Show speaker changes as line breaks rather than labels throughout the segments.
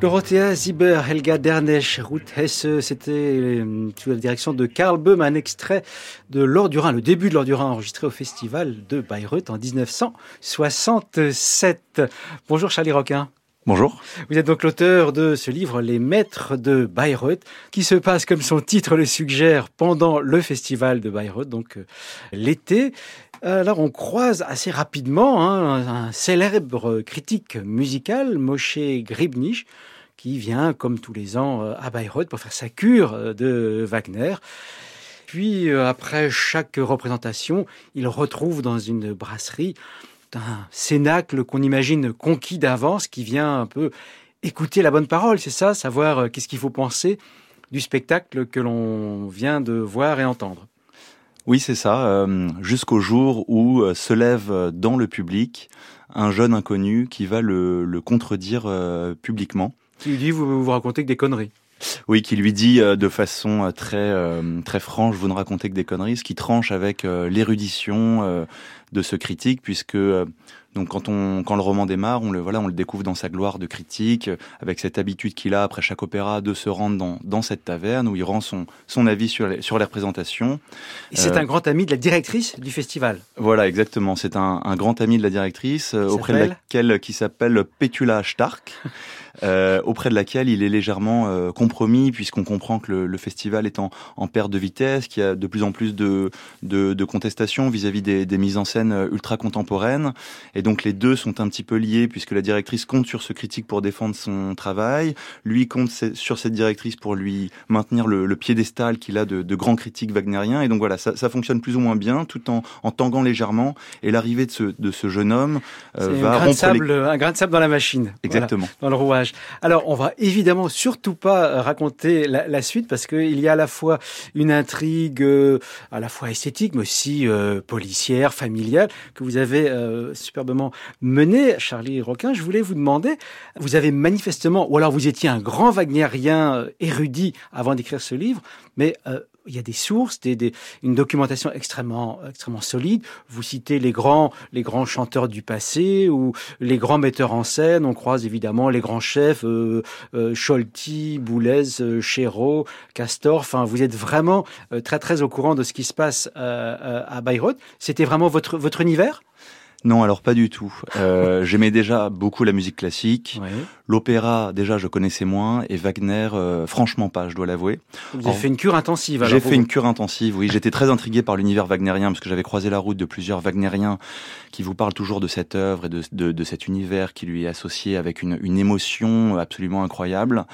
Dorothea Zieber, Helga Dernesch, Ruth Hesse, c'était euh, sous la direction de Karl Böhm, un extrait de L'Or du Rhin, le début de L'Or du Rhin enregistré au festival de Bayreuth en 1967. Bonjour Charlie Roquin.
Bonjour.
Vous êtes donc l'auteur de ce livre Les Maîtres de Bayreuth, qui se passe, comme son titre le suggère, pendant le festival de Bayreuth, donc euh, l'été. Alors on croise assez rapidement hein, un célèbre critique musical, Moshe Gribnich, qui vient, comme tous les ans, euh, à Bayreuth pour faire sa cure euh, de Wagner. Puis, euh, après chaque représentation, il retrouve dans une brasserie un cénacle qu'on imagine conquis d'avance, qui vient un peu écouter la bonne parole, c'est ça, savoir qu'est-ce qu'il faut penser du spectacle que l'on vient de voir et entendre.
Oui, c'est ça, jusqu'au jour où se lève dans le public un jeune inconnu qui va le, le contredire publiquement.
Qui lui dit vous vous racontez que des conneries.
Oui, qui lui dit euh, de façon euh, très euh, très franche, vous ne racontez que des conneries, ce qui tranche avec l'érudition de ce critique, puisque donc quand on quand le roman démarre, on le voilà, on le découvre dans sa gloire de critique, avec cette habitude qu'il a après chaque opéra de se rendre dans, dans cette taverne où il rend son son avis sur les, sur les représentations.
Et c'est un grand ami de la directrice du festival.
Voilà, exactement. C'est un, un grand ami de la directrice auprès de laquelle qui s'appelle Petula Stark. euh, auprès de laquelle il est légèrement euh, compromis, puisqu'on comprend que le, le, festival est en, en perte de vitesse, qu'il y a de plus en plus de, de, de contestations vis-à-vis des, des, mises en scène euh, ultra contemporaines. Et donc les deux sont un petit peu liés, puisque la directrice compte sur ce critique pour défendre son travail, lui compte sur cette directrice pour lui maintenir le, le piédestal qu'il a de, de grands critiques wagnériens. Et donc voilà, ça, ça, fonctionne plus ou moins bien, tout en, en tanguant légèrement. Et l'arrivée de ce, de ce jeune homme
euh, va un grain, sable, les... un grain de sable dans la machine.
Exactement.
Voilà, dans le rouage. Alors, on va évidemment surtout pas euh, raconter la, la suite parce qu'il y a à la fois une intrigue euh, à la fois esthétique, mais aussi euh, policière, familiale, que vous avez euh, superbement menée, Charlie Roquin. Je voulais vous demander, vous avez manifestement, ou alors vous étiez un grand wagnérien euh, érudit avant d'écrire ce livre, mais euh, il y a des sources, des, une documentation extrêmement, extrêmement solide. Vous citez les grands, les grands chanteurs du passé ou les grands metteurs en scène. On croise évidemment les grands chefs, euh, euh, Scholti, Boulez, euh, Chéreau, Castor. Enfin, vous êtes vraiment très très au courant de ce qui se passe à Bayreuth. C'était vraiment votre votre univers?
Non, alors pas du tout. Euh, J'aimais déjà beaucoup la musique classique.
Oui.
L'opéra, déjà, je connaissais moins. Et Wagner, euh, franchement pas, je dois l'avouer.
Vous avez fait une cure intensive
J'ai fait une cure intensive, oui. J'étais très intrigué par l'univers wagnérien, parce que j'avais croisé la route de plusieurs wagnériens qui vous parlent toujours de cette œuvre et de, de, de cet univers qui lui est associé avec une, une émotion absolument incroyable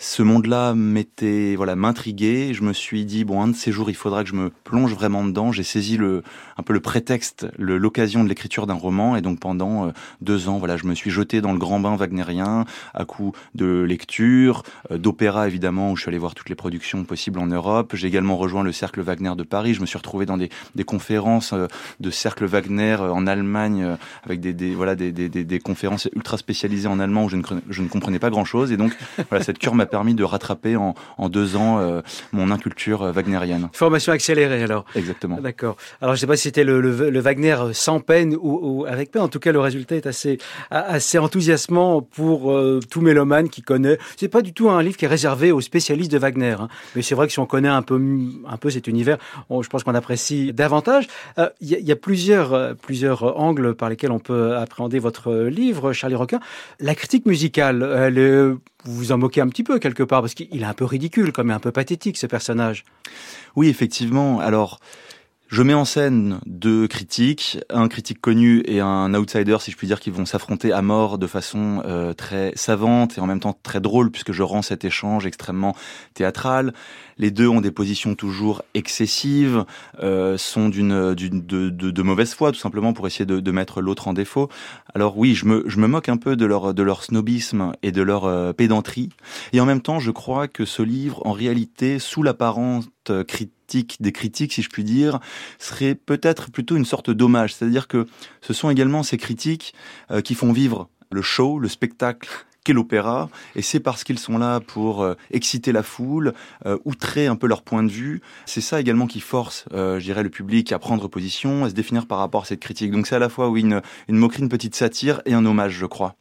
ce monde-là m'était voilà m'intriguait. Je me suis dit bon un de ces jours il faudra que je me plonge vraiment dedans. J'ai saisi le un peu le prétexte, l'occasion de l'écriture d'un roman et donc pendant euh, deux ans voilà je me suis jeté dans le grand bain wagnérien à coup de lecture, euh, d'opéra évidemment où je suis allé voir toutes les productions possibles en Europe. J'ai également rejoint le cercle Wagner de Paris. Je me suis retrouvé dans des, des conférences euh, de cercle Wagner en Allemagne avec des, des voilà des, des, conférences ultra spécialisées en allemand où je ne, je ne comprenais pas grand chose et donc voilà cette cure m'a permis de rattraper en, en deux ans euh, mon inculture euh, wagnérienne.
Formation accélérée alors.
Exactement.
D'accord. Alors je sais pas si c'était le, le, le, Wagner sans peine ou, ou, avec peine. En tout cas, le résultat est assez assez enthousiasmant pour euh, tout mélomane qui connaît. C'est pas du tout un livre qui est réservé aux spécialistes de Wagner, hein. mais c'est vrai que si on connaît un peu un peu cet univers, on, je pense qu'on apprécie davantage. Il euh, y, y, a plusieurs plusieurs angles par lesquels on peut appréhender votre livre, Charlie Roquin. La critique musicale, elle est vous vous en moquez un petit peu quelque part parce qu'il est un peu ridicule, comme un peu pathétique ce personnage.
Oui, effectivement. Alors, je mets en scène deux critiques, un critique connu et un outsider, si je puis dire, qui vont s'affronter à mort de façon euh, très savante et en même temps très drôle, puisque je rends cet échange extrêmement théâtral. Les deux ont des positions toujours excessives, euh, sont d'une de, de, mauvaise foi, tout simplement pour essayer de, de mettre l'autre en défaut. Alors oui, je me, je me moque un peu de leur, de leur snobisme et de leur euh, pédanterie. Et en même temps, je crois que ce livre, en réalité, sous l'apparente des critiques, si je puis dire, serait peut-être plutôt une sorte d'hommage. C'est-à-dire que ce sont également ces critiques euh, qui font vivre le show, le spectacle qu'est l'opéra, et c'est parce qu'ils sont là pour euh, exciter la foule, euh, outrer un peu leur point de vue. C'est ça également qui force, je dirais, le public à prendre position, à se définir par rapport à cette critique. Donc c'est à la fois une, une moquerie, une petite satire et un hommage, je crois.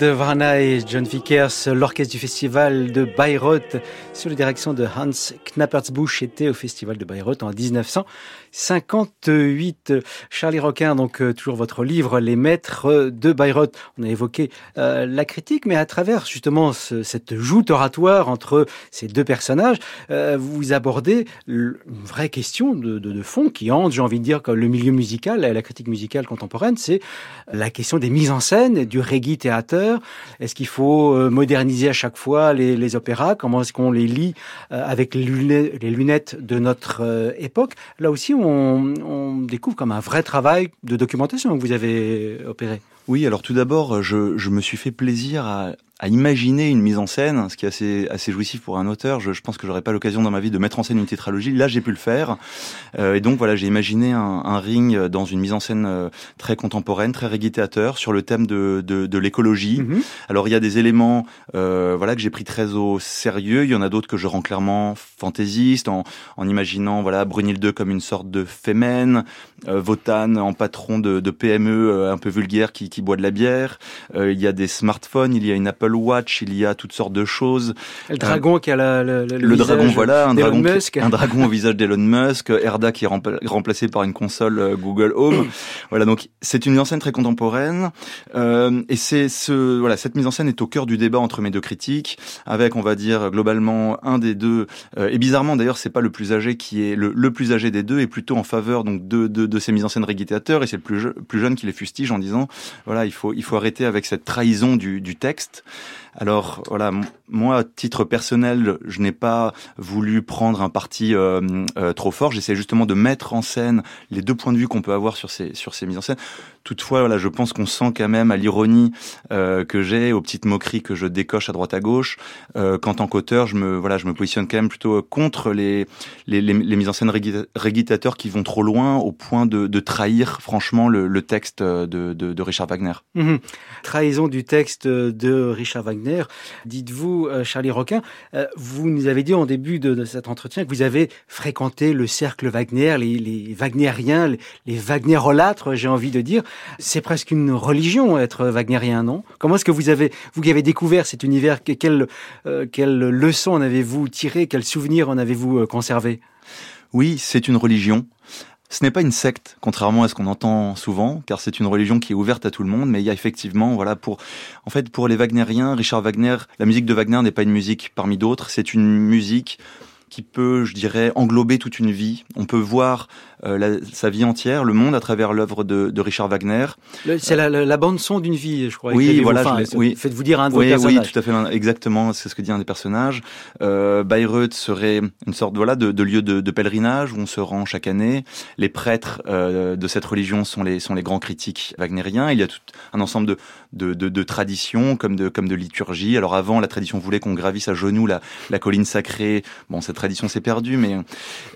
Astrid Varna et John Vickers, l'orchestre du festival de Bayreuth, sous la direction de Hans Knappertsbusch, était au festival de Bayreuth en 1900. 58. Charlie Roquin, donc euh, toujours votre livre, Les Maîtres de Bayreuth. On a évoqué euh, la critique, mais à travers justement cette joute oratoire entre ces deux personnages, euh, vous abordez une vraie question de, de, de fond qui hante, j'ai envie de dire, le milieu musical et la critique musicale contemporaine, c'est la question des mises en scène, du reggae théâtre. Est-ce qu'il faut moderniser à chaque fois les, opéras? Comment est-ce qu'on les lit avec les lunettes de notre époque? Là aussi, on, découvre comme un vrai travail de documentation que vous avez opéré.
Oui, alors tout d'abord, je me suis fait plaisir à, à imaginer une mise en scène, ce qui est assez, assez jouissif pour un auteur. Je, je pense que j'aurais pas l'occasion dans ma vie de mettre en scène une tétralogie. Là, j'ai pu le faire. Euh, et donc voilà, j'ai imaginé un, un, ring dans une mise en scène euh, très contemporaine, très régitateur sur le thème de, de, de l'écologie. Mm-hmm. Alors il y a des éléments, euh, voilà, que j'ai pris très au sérieux. Il y en a d'autres que je rends clairement fantaisistes, en, en imaginant voilà Brunilde comme une sorte de fémène, euh, Votan en patron de, de PME euh, un peu vulgaire qui, qui boit de la bière. Euh, il y a des smartphones, il y a une Apple Watch, il y a toutes sortes de choses.
Le dragon qui a la, le,
le, dragon, voilà, un dragon, un dragon au visage d'Elon Musk, Erda qui est remplacé par une console euh, Google Home. voilà, donc c'est une mise en scène très contemporaine, euh, et c'est ce, voilà, cette mise en scène est au cœur du débat entre mes deux critiques, avec, on va dire, globalement un des deux, euh, et bizarrement d'ailleurs, c'est pas le plus âgé qui est le, le, plus âgé des deux, est plutôt en faveur donc de, de, de ces mises en scène réguitateurs, et c'est le plus, je, plus jeune qui les fustige en disant, voilà, il faut, il faut arrêter avec cette trahison du, du texte. Alors voilà, moi, à titre personnel, je n'ai pas voulu prendre un parti euh, euh, trop fort. J'essaie justement de mettre en scène les deux points de vue qu'on peut avoir sur ces sur ces mises en scène. Toutefois, voilà, je pense qu'on sent quand même à l'ironie euh, que j'ai, aux petites moqueries que je décoche à droite à gauche, qu'en tant qu'auteur, je me voilà, je me positionne quand même plutôt contre les les, mises en scène réguitateurs qui vont trop loin au point de, trahir franchement le, texte de, Richard Wagner.
Mmh. Trahison du texte de Richard Wagner. Dites-vous, euh, Charlie Roquin, euh, vous nous avez dit en début de, cet entretien que vous avez fréquenté le cercle Wagner, les, les Wagneriens, les, les Wagnerolâtres, j'ai envie de dire. C'est presque une religion, être wagnérien, non? Comment est-ce que vous avez, vous qui avez découvert cet univers, quelle, euh, quelle leçon en avez-vous tiré? Quels souvenirs en avez-vous euh, conservé?
Oui, c'est une religion. Ce n'est pas une secte, contrairement à ce qu'on entend souvent, car c'est une religion qui est ouverte à tout le monde, mais il y a effectivement, voilà, pour, en fait, pour les Wagneriens, Richard Wagner, la musique de Wagner n'est pas une musique parmi d'autres, c'est une musique qui peut, je dirais, englober toute une vie. On peut voir euh, la, sa vie entière, le monde à travers l'œuvre de, de, Richard Wagner.
C'est la, la, la, bande son d'une vie, je crois.
Oui, voilà. Enfin, oui.
Faites-vous dire un de
oui,
vos personnages.
Oui, tout à fait, exactement. C'est ce que dit un des personnages. Euh, Bayreuth serait une sorte voilà de, de lieu de, de, pèlerinage où on se rend chaque année. Les prêtres euh, de cette religion sont les sont les grands critiques wagnériens. Il y a tout un ensemble de de, de, de traditions comme de comme de liturgie. Alors avant, la tradition voulait qu'on gravisse à genoux la, la colline sacrée. Bon, cette tradition s'est perdue, mais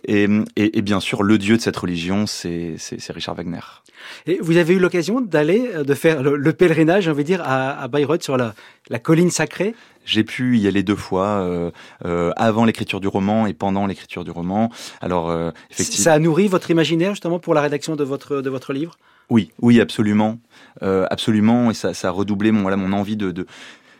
et, et, et bien sûr le dieu de cette religion, c'est Richard Wagner.
Et vous avez eu l'occasion d'aller, de faire le, le, pèlerinage, on va dire, à, à Bayreuth sur la, la colline sacrée?
J'ai pu y aller deux fois, euh, euh, avant l'écriture du roman et pendant l'écriture du roman. Alors, euh,
effectivement, ça a nourri votre imaginaire justement pour la rédaction de votre de votre livre?
Oui, oui, absolument, euh, absolument, et ça, ça a redoublé mon voilà mon envie de, de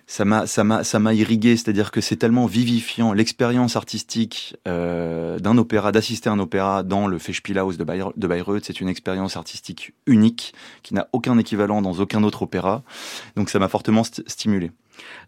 ça m'a ça m'a ça m'a irrigué c'est-à-dire que c'est tellement vivifiant l'expérience artistique euh, d'un opéra d'assister à un opéra dans le Festspielhaus de, Bayreuth, de Bayreuth. C'est une expérience artistique unique qui n'a aucun équivalent dans aucun autre opéra. Donc ça m'a fortement st stimulé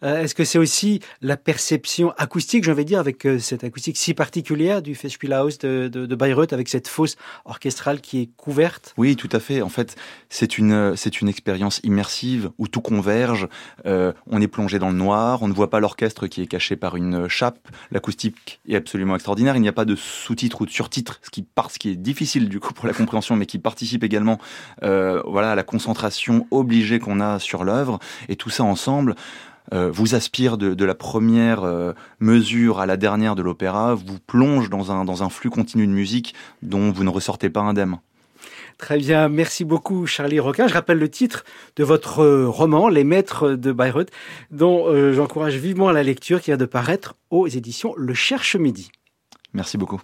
Euh, est-ce que c'est aussi la perception acoustique, j'ai envie de dire, avec euh, cette acoustique si particulière du Festspielhaus de, de, de Bayreuth, avec cette fosse orchestrale qui est couverte?
Oui, tout à fait. En fait, c'est une, c'est une expérience immersive où tout converge. Euh, on est plongé dans le noir, on ne voit pas l'orchestre qui est caché par une chape. L'acoustique est absolument extraordinaire. Il n'y a pas de sous-titres ou de sur-titres, ce qui, ce qui est difficile pour la compréhension, mais qui participe également euh, voilà, à la concentration obligée qu'on a sur l'œuvre. Et tout ça ensemble, euh, vous aspire de, de la première euh, mesure à la dernière de l'opéra, vous plonge dans un, dans un flux continu de musique dont vous ne ressortez pas indemne.
Très bien, merci beaucoup Charlie Roquin. Je rappelle le titre de votre euh, roman, Les Maîtres de Bayreuth, dont euh, j'encourage vivement la lecture qui vient de paraître aux éditions Le Cherche Midi.
Merci beaucoup.